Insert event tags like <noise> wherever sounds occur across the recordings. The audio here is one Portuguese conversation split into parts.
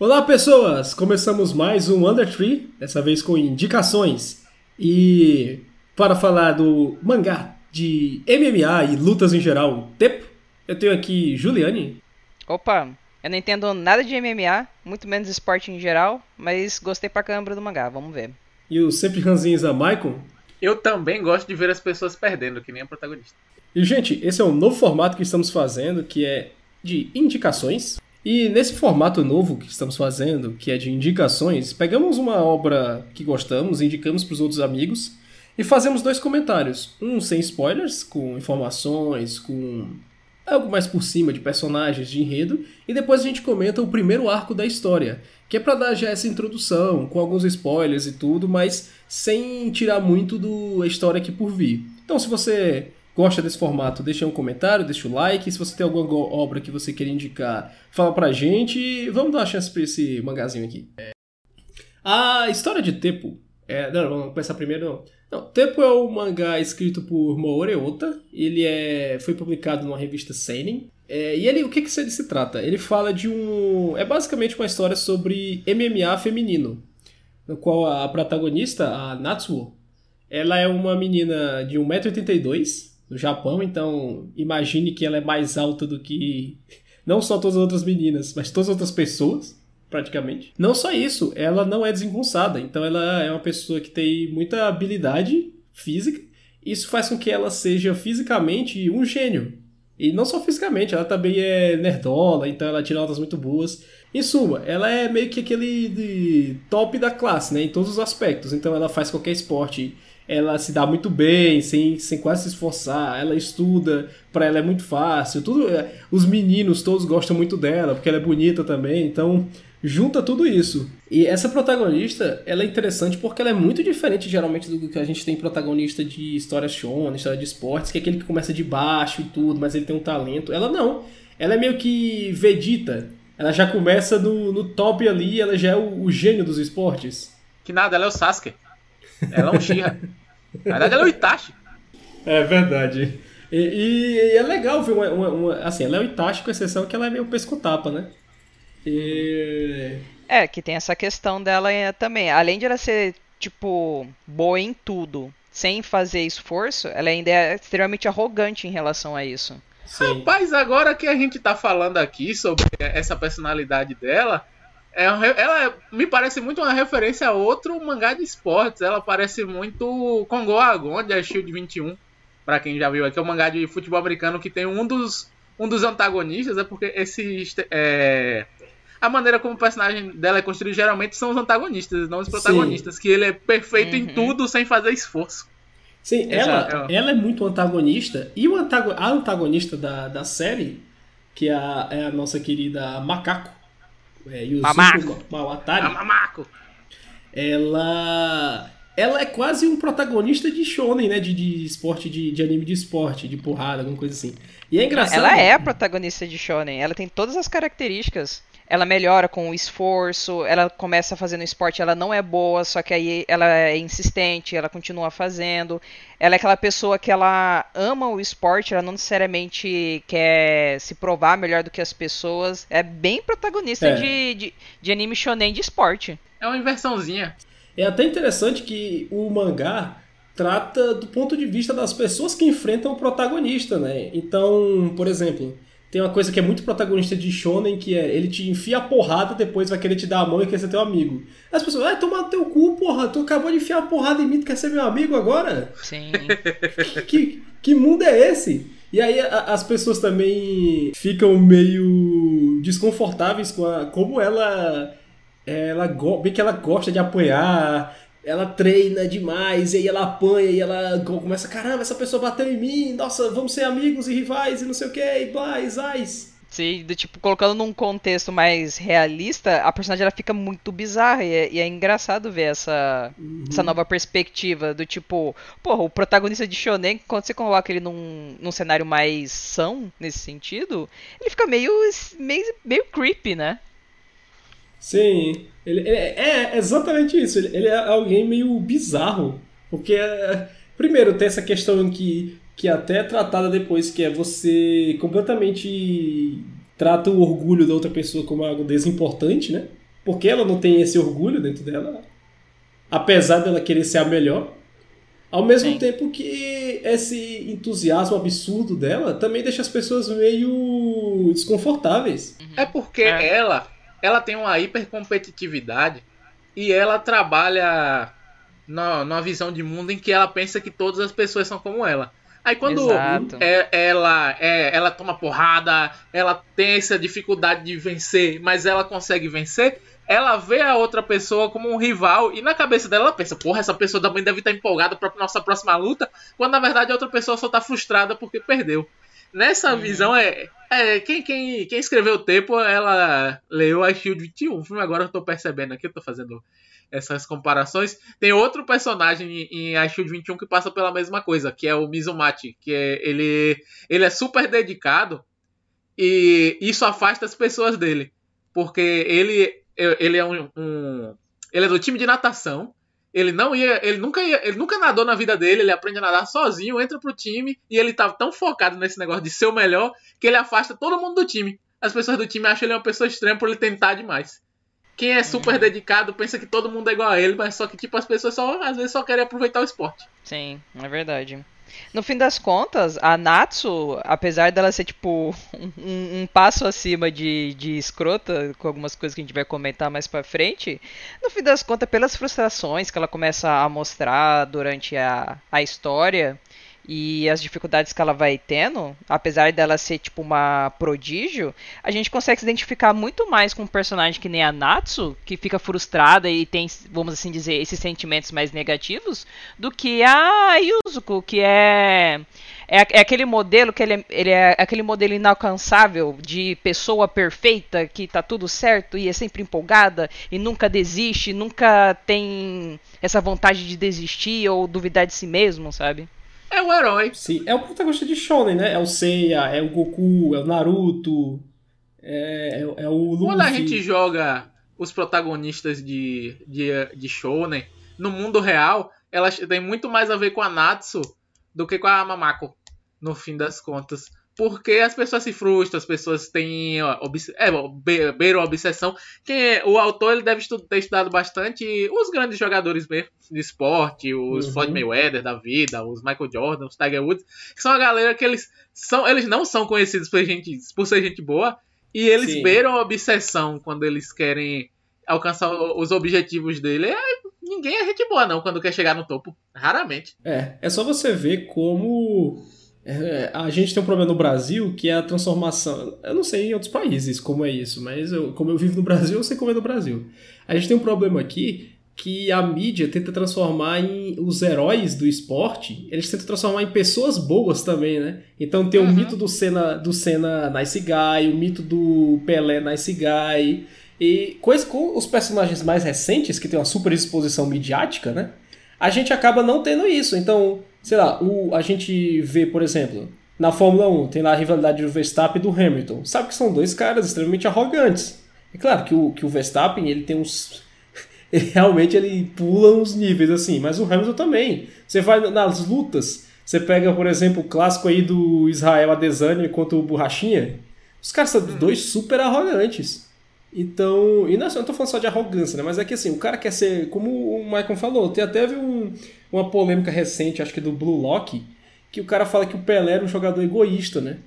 Olá, pessoas! Começamos mais um Under Tree, dessa vez com indicações. E para falar do mangá de MMA e lutas em geral, Tepo, eu tenho aqui Juliane. Opa, eu não entendo nada de MMA, muito menos esporte em geral, mas gostei pra caramba do mangá, vamos ver. E o sempre ranzinza Michael. Eu também gosto de ver as pessoas perdendo, que nem a protagonista. E, gente, esse é um novo formato que estamos fazendo, que é de indicações. E nesse formato novo que estamos fazendo, que é de indicações, pegamos uma obra que gostamos, indicamos para os outros amigos e fazemos dois comentários. Um sem spoilers, com informações, com algo mais por cima de personagens, de enredo, e depois a gente comenta o primeiro arco da história, que é para dar já essa introdução, com alguns spoilers e tudo, mas sem tirar muito da história aqui por vir. Então, se você gosta desse formato, deixa um comentário, deixa o like. Se você tem alguma obra que você quer indicar, fala pra gente. Vamos dar uma chance pra esse mangazinho aqui. É. A história de Tepo. É, não, vamos começar primeiro. Não. não, Tepo é um mangá escrito por Moore Ota. Ele é, foi publicado numa revista Seinen. É, e ele, o que, que ele se trata? Ele fala de um. É basicamente uma história sobre MMA feminino. No qual a protagonista, a Natsuo, ela é uma menina de 1,82m no Japão, então imagine que ela é mais alta do que não só todas as outras meninas, mas todas as outras pessoas, praticamente. Não só isso, ela não é desengonçada, então ela é uma pessoa que tem muita habilidade física. Isso faz com que ela seja fisicamente um gênio. E não só fisicamente, ela também é nerdola, então ela tira notas muito boas. Em suma, ela é meio que aquele top da classe, né? Em todos os aspectos. Então ela faz qualquer esporte ela se dá muito bem, sem, sem quase se esforçar, ela estuda, para ela é muito fácil, tudo, é, os meninos todos gostam muito dela, porque ela é bonita também, então junta tudo isso. E essa protagonista, ela é interessante porque ela é muito diferente geralmente do que a gente tem protagonista de história shonen, história de esportes, que é aquele que começa de baixo e tudo, mas ele tem um talento. Ela não. Ela é meio que Vegeta. Ela já começa no, no top ali, ela já é o, o gênio dos esportes. Que nada, ela é o Sasuke. Ela é um Shira. <laughs> Na verdade, ela é o Itachi. É verdade. E, e, e é legal ver uma, uma, uma, Assim, ela é o Itachi, com exceção que ela é meio pesco-tapa, né? E... É, que tem essa questão dela também. Além de ela ser, tipo, boa em tudo, sem fazer esforço, ela ainda é extremamente arrogante em relação a isso. Sim. Rapaz, agora que a gente tá falando aqui sobre essa personalidade dela, é, ela me parece muito uma referência a outro mangá de esportes. Ela parece muito Kongo Agon de Shield 21. Para quem já viu aqui, é um mangá de futebol americano que tem um dos, um dos antagonistas. É porque esse. É, a maneira como o personagem dela é construído geralmente são os antagonistas, não os protagonistas. Sim. Que ele é perfeito uhum. em tudo sem fazer esforço. Sim, ela, ela é muito antagonista. E o antago, a antagonista da, da série, que é a, é a nossa querida Macaco é, Yuzuko Mamaco. Mawatari, Mamaco. ela ela é quase um protagonista de shonen, né? De, de esporte, de, de anime de esporte, de porrada, alguma coisa assim. E é engraçado. Ela é a protagonista de shonen. Ela tem todas as características ela melhora com o esforço, ela começa fazendo esporte, ela não é boa, só que aí ela é insistente, ela continua fazendo. Ela é aquela pessoa que ela ama o esporte, ela não necessariamente quer se provar melhor do que as pessoas. É bem protagonista é. De, de, de anime shonen de esporte. É uma inversãozinha. É até interessante que o mangá trata do ponto de vista das pessoas que enfrentam o protagonista, né? Então, por exemplo, tem uma coisa que é muito protagonista de Shonen, que é ele te enfia a porrada, depois vai querer te dar a mão e quer ser teu amigo. As pessoas, vai tomar teu cu, porra, tu acabou de enfiar a porrada em mim, tu quer ser meu amigo agora? Sim. <laughs> que, que mundo é esse? E aí a, as pessoas também ficam meio desconfortáveis com a, como ela ela bem que ela gosta de apoiar ela treina demais, e aí ela apanha, e ela começa, caramba, essa pessoa bateu em mim, nossa, vamos ser amigos e rivais, e não sei o que, e blá, e zais. Sim, do, tipo, colocando num contexto mais realista, a personagem ela fica muito bizarra e é, e é engraçado ver essa, uhum. essa nova perspectiva do tipo, porra, o protagonista de Shonen, quando você coloca ele num, num cenário mais são, nesse sentido, ele fica meio, meio, meio creepy, né? Sim, ele, ele é, é, exatamente isso. Ele, ele, é alguém meio bizarro. Porque, é, primeiro, tem essa questão que, que até é tratada depois, que é você completamente trata o orgulho da outra pessoa como algo desimportante, né? porque ela não tem esse orgulho dentro dela, apesar dela querer ser a melhor. Ao mesmo Sim. tempo que esse entusiasmo absurdo dela também deixa as pessoas meio desconfortáveis. É porque é. ela ela tem uma hipercompetitividade e ela trabalha na, numa visão de mundo em que ela pensa que todas as pessoas são como ela. Aí quando é, ela é, ela toma porrada, ela tem essa dificuldade de vencer, mas ela consegue vencer, ela vê a outra pessoa como um rival e na cabeça dela ela pensa, porra, essa pessoa também deve estar empolgada para nossa próxima luta, quando na verdade a outra pessoa só tá frustrada porque perdeu. Nessa uhum. visão é, é quem, quem, quem escreveu o tempo, ela leu a Shield 21 filme, agora eu tô percebendo aqui, eu tô fazendo essas comparações. Tem outro personagem em A Shield 21 que passa pela mesma coisa, que é o Mizumati, que é, ele, ele é super dedicado e isso afasta as pessoas dele, porque ele, ele é um, um ele é do time de natação. Ele não ia, ele nunca ia, ele nunca nadou na vida dele, ele aprende a nadar sozinho, entra pro time e ele tá tão focado nesse negócio de ser o melhor que ele afasta todo mundo do time. As pessoas do time acham ele uma pessoa estranha por ele tentar demais. Quem é super uhum. dedicado pensa que todo mundo é igual a ele, mas só que tipo as pessoas só às vezes só querem aproveitar o esporte. Sim, é verdade. No fim das contas, a Natsu, apesar dela ser tipo <laughs> um, um, passo acima de, de escrota, com algumas coisas que a gente vai comentar mais pra frente, no fim das contas, pelas frustrações que ela começa a mostrar durante a, a história, e as dificuldades que ela vai tendo, apesar dela ser tipo uma prodígio, a gente consegue se identificar muito mais com um personagem que nem a Natsu, que fica frustrada e tem, vamos assim dizer, esses sentimentos mais negativos, do que a Yuzuko, que é é, é aquele modelo que ele é, ele é aquele modelo inalcançável de pessoa perfeita que tá tudo certo e é sempre empolgada e nunca desiste, nunca tem essa vontade de desistir ou duvidar de si mesmo, sabe? É o herói. Sim, é o protagonista de Shonen, né? É o Seiya, é o Goku, é o Naruto, é, é, é o Luffy. Quando a gente joga os protagonistas de, de, de Shonen no mundo real, elas têm muito mais a ver com a Natsu do que com a Mamako, no fim das contas porque as pessoas se frustram, as pessoas têm obs é, beiram a obsessão. Que o autor ele deve ter estudado bastante os grandes jogadores mesmo de esporte, os uhum. Floyd Mayweather da vida, os Michael Jordan, os Tiger Woods, que são a galera que eles são, eles não são conhecidos por, gente, por ser gente boa e eles Sim. beiram a obsessão quando eles querem alcançar os objetivos dele. É, ninguém é gente boa não quando quer chegar no topo, raramente. É, é só você ver como é, a gente tem um problema no Brasil que é a transformação. Eu não sei em outros países como é isso, mas eu, como eu vivo no Brasil, eu sei como é no Brasil. A gente tem um problema aqui que a mídia tenta transformar em os heróis do esporte, eles tentam transformar em pessoas boas também, né? Então tem o uhum. mito do Senna, do Senna Nice Guy, o mito do Pelé Nice Guy. E coisa com os personagens mais recentes, que tem uma super exposição midiática, né? A gente acaba não tendo isso. Então, sei lá, o, a gente vê, por exemplo, na Fórmula 1, tem lá a rivalidade do Verstappen e do Hamilton. Sabe que são dois caras extremamente arrogantes. É claro que o, que o Verstappen, ele tem uns... <laughs> Ele, realmente ele pula uns níveis assim, mas o Hamilton também. Você vai nas lutas, você pega, por exemplo, o clássico aí do Israel Adesanya contra o Borrachinha. Os caras são dois super arrogantes. Então, e não, é eu não tô falando só de arrogância, né? Mas é que assim, o cara quer ser, como o Michael falou, tem até um, uma polêmica recente, acho que do Blue Lock, que o cara fala que o Pelé era um jogador egoísta, né?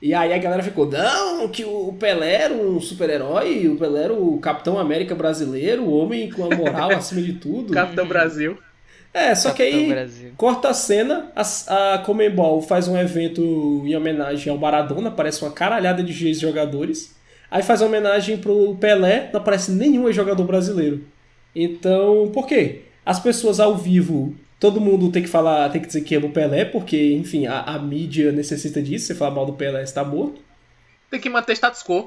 E aí a galera ficou, não, que o Pelé era um super-herói, o Pelé era o Capitão América brasileiro, o homem com a moral <laughs> acima de tudo. Capitão Brasil. É, só Capitão que aí Brasil. corta a cena, a, a Comembol faz um evento em homenagem ao Maradona, parece uma caralhada de jogadores Aí faz uma homenagem pro Pelé, não aparece nenhum jogador brasileiro. Então, por quê? As pessoas ao vivo, todo mundo tem que falar, tem que dizer que ama o Pelé, porque, enfim, a, a mídia necessita disso. Você falar mal do Pelé, está morto. Tem que manter status quo.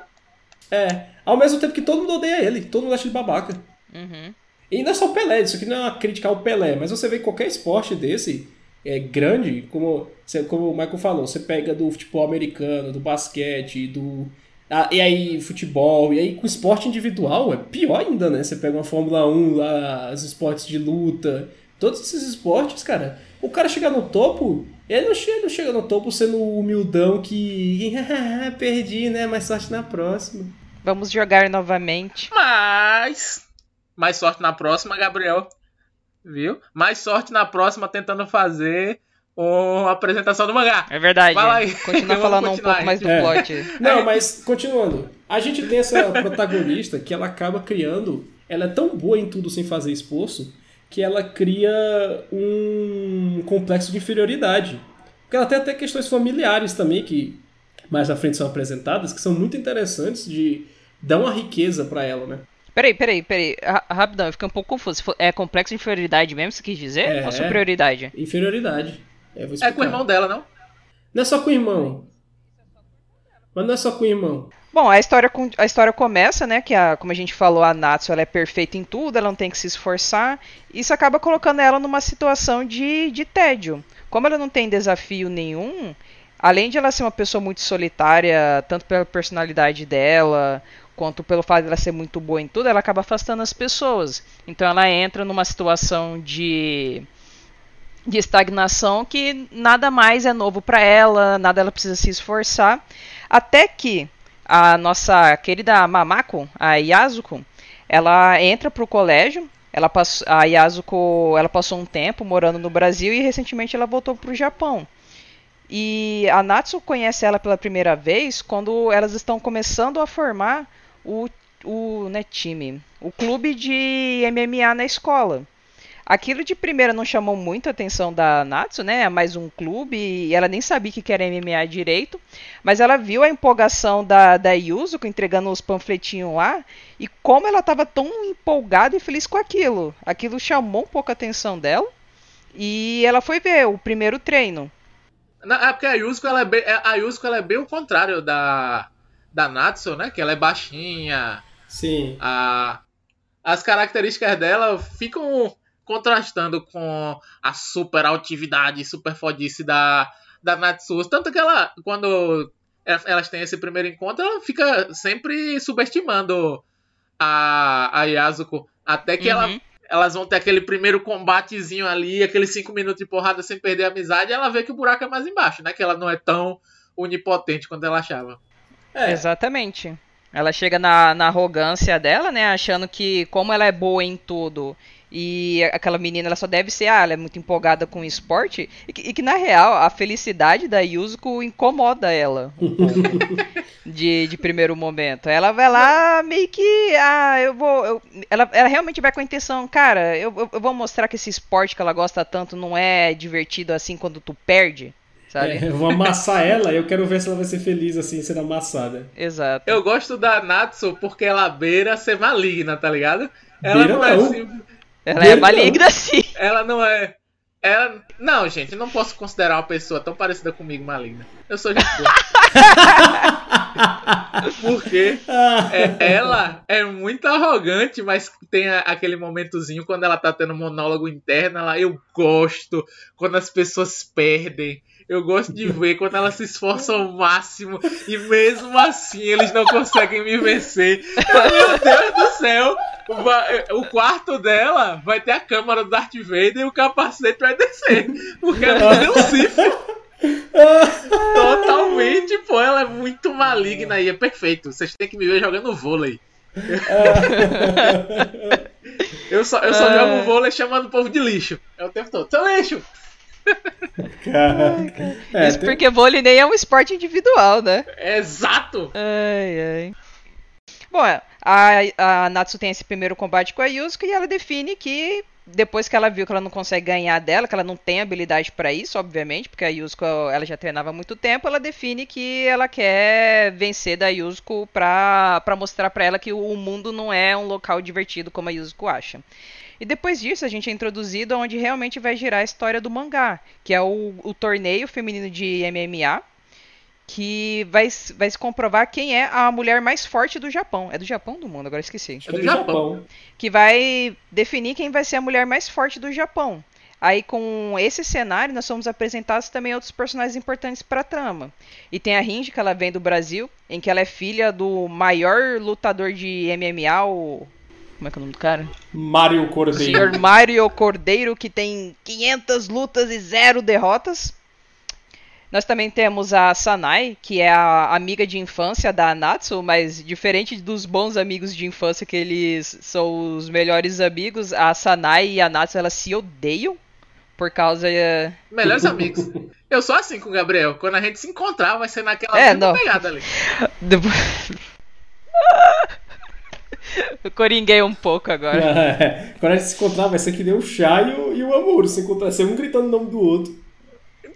É, ao mesmo tempo que todo mundo odeia ele, todo mundo acha ele babaca. Uhum. E não é só o Pelé, isso aqui não é uma crítica ao Pelé, mas você vê qualquer esporte desse, é grande, como, como o Michael falou, você pega do futebol americano, do basquete, do ah, e aí, futebol, e aí com esporte individual é pior ainda, né? Você pega uma Fórmula 1 lá, os esportes de luta, todos esses esportes, cara. O cara chegar no topo, ele não chega, não chega no topo sendo humildão que. <laughs> perdi, né? Mais sorte na próxima. Vamos jogar novamente. Mas. Mais sorte na próxima, Gabriel. Viu? Mais sorte na próxima tentando fazer uma apresentação do mangá. É verdade. Fala aí. Continua <laughs> Vamos falando um pouco mais do É. plot. Não, mas continuando. A gente tem essa protagonista que ela acaba criando. Ela é tão boa em tudo sem fazer esforço que ela cria um complexo de inferioridade. Porque ela tem até questões familiares também que mais à frente são apresentadas que são muito interessantes de dar uma riqueza pra ela, né? Peraí, peraí, peraí. Ra- Rapidão, eu fiquei um pouco confuso. É complexo de inferioridade mesmo, você quis dizer? É. Ou superioridade? Inferioridade. É, vou É com o irmão dela, não? Não é só com o irmão. Mas não é só com o irmão. Bom, a história, com- a história começa, né, que a, como a gente falou, a Natsu ela é perfeita em tudo, ela não tem que se esforçar. Isso acaba colocando ela numa situação de, de tédio. Como ela não tem desafio nenhum, além de ela ser uma pessoa muito solitária, tanto pela personalidade dela, quanto pelo fato de ela ser muito boa em tudo, ela acaba afastando as pessoas. Então ela entra numa situação de de estagnação que nada mais é novo para ela, nada ela precisa se esforçar, até que a nossa querida Mamako, a Yasuko, ela entra pro colégio. Ela passou, a Yasuko, ela passou um tempo morando no Brasil e recentemente ela voltou pro Japão. E a Natsu conhece ela pela primeira vez quando elas estão começando a formar o, o né, time, o clube de MMA na escola. Aquilo de primeira não chamou muito a atenção da Natsu, né? É mais um clube e ela nem sabia que era MMA direito. Mas ela viu a empolgação da, da Yuzuko entregando os panfletinhos lá e como ela estava tão empolgada e feliz com aquilo. Aquilo chamou um pouco a atenção dela e ela foi ver o primeiro treino. Não, é porque a Yusuko, ela é bem, é- a Yusuko, ela é bem o contrário da, da Natsu, né? Que ela é baixinha. Sim. A, as características dela ficam contrastando com a super altividade, super fodice da, da Natsu. Tanto que ela, quando elas têm esse primeiro encontro, ela fica sempre subestimando a, a Yasuko. Até que ela Uhum. elas vão ter aquele primeiro combatezinho ali, aqueles cinco minutos de porrada sem perder a amizade, e ela vê que o buraco é mais embaixo, né? Que ela não é tão onipotente quanto ela achava. É, Exatamente. Ela chega na, na arrogância dela, né? Achando que, como ela é boa em tudo, e aquela menina ela só deve ser, ah, ela é muito empolgada com o esporte, e que, e que, na real a felicidade da Yuzuko incomoda ela um <laughs> pouco de, de primeiro momento. Ela vai lá meio que, ah, eu vou. eu- ela, ela realmente vai com a intenção, cara, eu, eu, eu vou mostrar que esse esporte que ela gosta tanto não é divertido assim quando tu perde, sabe? é, eu vou amassar ela e eu quero ver se ela vai ser feliz assim, sendo amassada. Exato. Eu gosto da Natsu porque ela beira ser maligna, tá ligado? Ela Beira não, é não. assim. Ela é maligna sim. Ela não é. Ela... Não, gente, não posso considerar uma pessoa tão parecida comigo maligna. Eu sou gente boa. <laughs> Porque é- ela é muito arrogante, mas tem a- aquele momentozinho quando ela tá tendo um monólogo interno, ela, eu gosto quando as pessoas perdem. Eu gosto de ver quando elas se esforçam ao máximo e mesmo assim eles não conseguem me vencer. Meu Deus do céu! Vai- o quarto dela vai ter a câmera do Darth Vader e o capacete vai descer. Porque ela deu um cifro. <laughs> Totalmente, pô, ela é muito maligna e é perfeito. Vocês têm que me ver jogando vôlei. <laughs> eu só, eu só Ah. jogo vôlei chamando o povo de lixo. É o tempo todo. Seu lixo! Caraca. É, Isso tem- porque vôlei nem é um esporte individual, né? Exato! Ai, ai. Bom, é, a, a Natsu tem esse primeiro combate com a Yusuke e ela define que depois que ela viu que ela não consegue ganhar dela, que ela não tem habilidade pra isso, obviamente, porque a Yusuko ela já treinava há muito tempo, ela define que ela quer vencer da Yusuko pra, pra mostrar pra ela que o mundo não é um local divertido como a Yusuko acha. E depois disso a gente é introduzido onde realmente vai girar a história do mangá, que é o, o torneio feminino de MMA, que vai, vai se comprovar quem é a mulher mais forte do Japão. É do Japão do mundo? Agora esqueci. é do Japão. Que vai definir quem vai ser a mulher mais forte do Japão. Aí, com esse cenário, nós somos apresentados também outros personagens importantes para a trama. E tem a Ringe, que ela vem do Brasil, em que ela é filha do maior lutador de MMA, o. Como é que é o nome do cara? Mario O Cordeiro. senhor Mario Cordeiro, que tem 500 lutas e zero derrotas. Nós também temos a Sanai, que é a amiga de infância da Natsu, mas diferente dos bons amigos de infância que eles são os melhores amigos, a Sanai e a Natsu elas se odeiam por causa eh, Melhores <laughs> amigos. Eu sou assim com o Gabriel. Quando a gente se encontrar, vai ser naquela é, não. pegada ali. <laughs> <laughs> Eu coringuei um pouco agora. É, quando a gente se encontrar, vai ser que nem o Chá e o, e o Amor. Se encontrar, ser um gritando o nome do outro.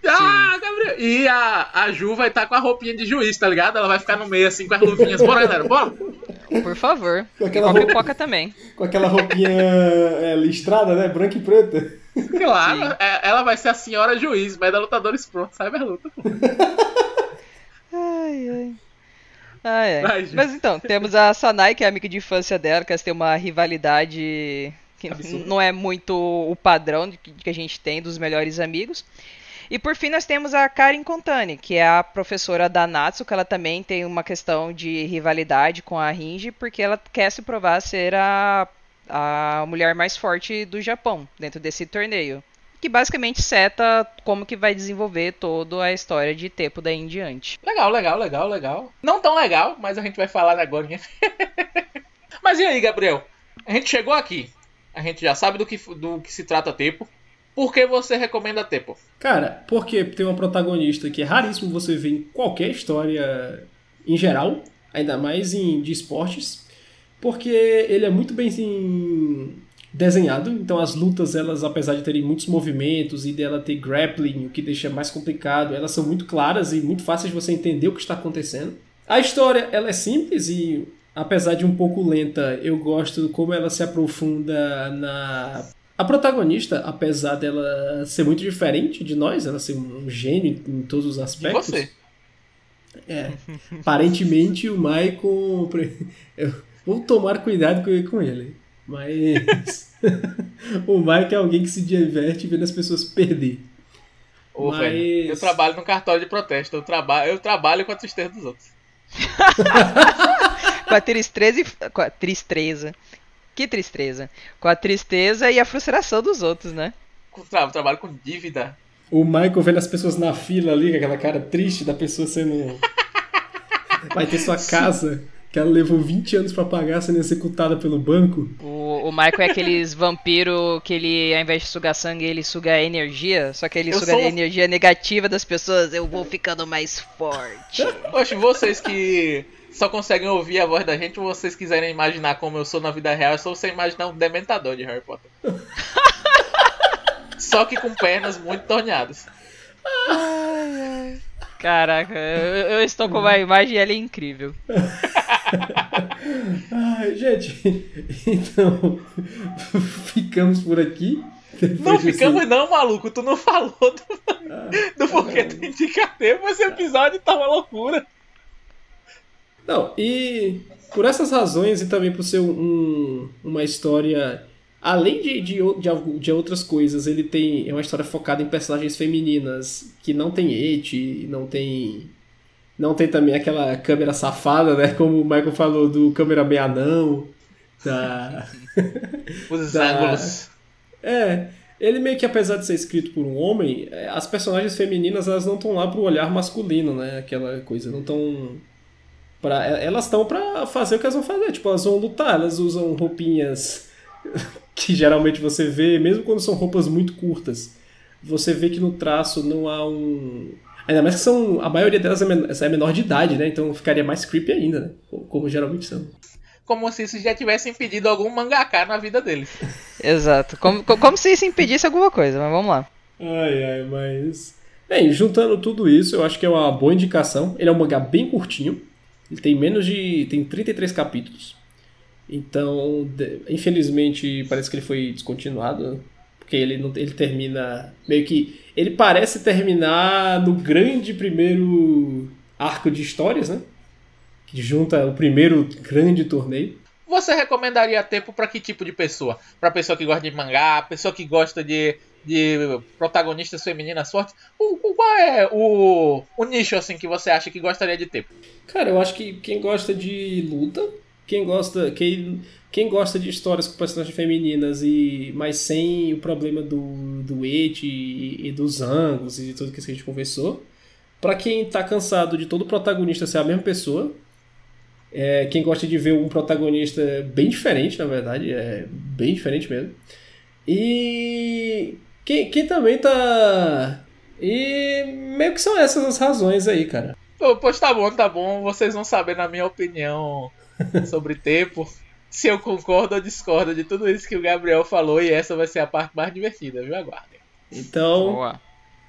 Ah, Gabriel! E a, a Ju vai estar tá com a roupinha de juiz, tá ligado? Ela vai ficar no meio assim com as luvinhas. Bora, galera, bora! Por favor. Com aquela roupa, pipoca também. Com aquela roupinha é, listrada, né? Branca e preta. Claro, é, ela vai ser a senhora juiz, vai dar lutadores prontos, sabe a luta. ai, ai. ai, ai. Mas então, temos a Sanai, que é amiga de infância dela, que elas têm uma rivalidade que Absurdo. não é muito o padrão que a gente tem dos melhores amigos. E por fim nós temos a Karin Contani, que é a professora da Natsu, que ela também tem uma questão de rivalidade com a Ringe, porque ela quer se provar ser a, a mulher mais forte do Japão dentro desse torneio. Que basicamente seta como que vai desenvolver toda a história de Tepo daí em diante. Legal, legal, legal, legal. Não tão legal, mas a gente vai falar agora. <laughs> mas e aí, Gabriel? A gente chegou aqui. A gente já sabe do que, do que se trata Tepo. Por que você recomenda Tempo? Cara, porque tem uma protagonista que é raríssimo você ver em qualquer história em geral, ainda mais em de esportes, porque ele é muito bem assim, desenhado, então as lutas, elas apesar de terem muitos movimentos e dela ter grappling, o que deixa mais complicado, elas são muito claras e muito fáceis de você entender o que está acontecendo. A história, ela é simples e apesar de um pouco lenta, eu gosto como ela se aprofunda na a protagonista, apesar dela ser muito diferente de nós, ela ser um gênio em todos os aspectos. E você? É. <laughs> Aparentemente o Michael. Eu vou tomar cuidado com ele. Mas. <laughs> o Mike é alguém que se diverte vendo as pessoas perder. Ô, Mas... velho, eu trabalho no cartório de protesto. Eu trabalho, eu trabalho com a tristeza dos outros. <laughs> com a tristeza e. Com a tristeza. Que tristeza. Com a tristeza e a frustração dos outros, né? Tra trabalho com dívida. O Michael vendo as pessoas na fila ali, com aquela cara triste da pessoa sendo. <laughs> Vai ter sua casa que ela levou 20 anos para pagar sendo executada pelo banco. O, o Michael é aqueles <laughs> vampiro que ele, ao invés de sugar sangue, ele suga a energia. Só que ele eu suga sou... a energia negativa das pessoas. Eu vou ficando mais forte. Poxa, vocês que só conseguem ouvir a voz da gente, ou vocês quiserem imaginar como eu sou na vida real, é só você imaginar um dementador de Harry Potter. <laughs> só que com pernas muito torneadas. Caraca, eu, eu, estou com uma imagem e ela é incrível. Ai, gente, então ficamos por aqui. Não ficamos assim... não, maluco. Tu não falou do, ah, do porquê tu indica tempo, esse episódio tá uma loucura. Não, e por essas razões e também por ser um, uma história. Além de, de, de, de, outras coisas, ele tem. É uma história focada em personagens femininas que não tem et, não tem. Não tem também aquela câmera safada, né? Como o Michael falou do câmera bem anão. Da. <laughs> Os da, ângulos. É. Ele meio que, apesar de ser escrito por um homem, é, as personagens femininas elas não estão lá pro olhar masculino, né? Aquela coisa, não estão Pra, elas estão para fazer o que elas vão fazer. Tipo, elas vão lutar, elas usam roupinhas <laughs> que geralmente você vê, mesmo quando são roupas muito curtas. Você vê que no traço não há um. Ainda mais que são. A maioria delas é, é menor de idade, né? Então ficaria mais creepy ainda, né? Como geralmente são. Como se isso já tivesse impedido algum mangaká na vida deles. <laughs> Exato. Como, como se isso impedisse alguma coisa, mas vamos lá. Ai, ai, mas. Bem, juntando tudo isso, eu acho que é uma boa indicação. Ele é um mangá bem curtinho. Ele tem menos de. tem 33 capítulos. Então, de, infelizmente, parece que ele foi descontinuado. Porque ele, não, ele termina. Meio que. Ele parece terminar no grande primeiro arco de histórias, né? Que junta o primeiro grande torneio. Você recomendaria tempo para que tipo de pessoa? Para pessoa que gosta de mangá, pessoa que gosta de de protagonistas femininas fortes, o, o, qual é o, o nicho assim que você acha que gostaria de ter? Cara, eu acho que quem gosta de luta, quem gosta, quem, quem gosta de histórias com personagens femininas e mas sem o problema do do et e, e, dos ângulos e tudo que a gente conversou, Pra quem tá cansado de todo protagonista ser a mesma pessoa, é, quem gosta de ver um protagonista bem diferente, na verdade, é bem diferente mesmo. E quem, quem também tá. E meio que são essas as razões aí, cara. Pô, pois tá bom, tá bom. Vocês vão saber, na minha opinião, <laughs> sobre tempo, se eu concordo ou discordo de tudo isso que o Gabriel falou. E essa vai ser a parte mais divertida, viu? Aguardem. Então, Boa.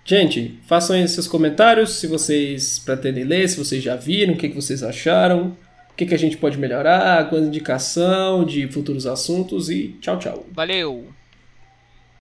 gente, façam aí seus comentários se vocês pretendem ler, se vocês já viram, o que, que vocês acharam, o que, que a gente pode melhorar, alguma indicação de futuros assuntos e tchau, tchau. Valeu!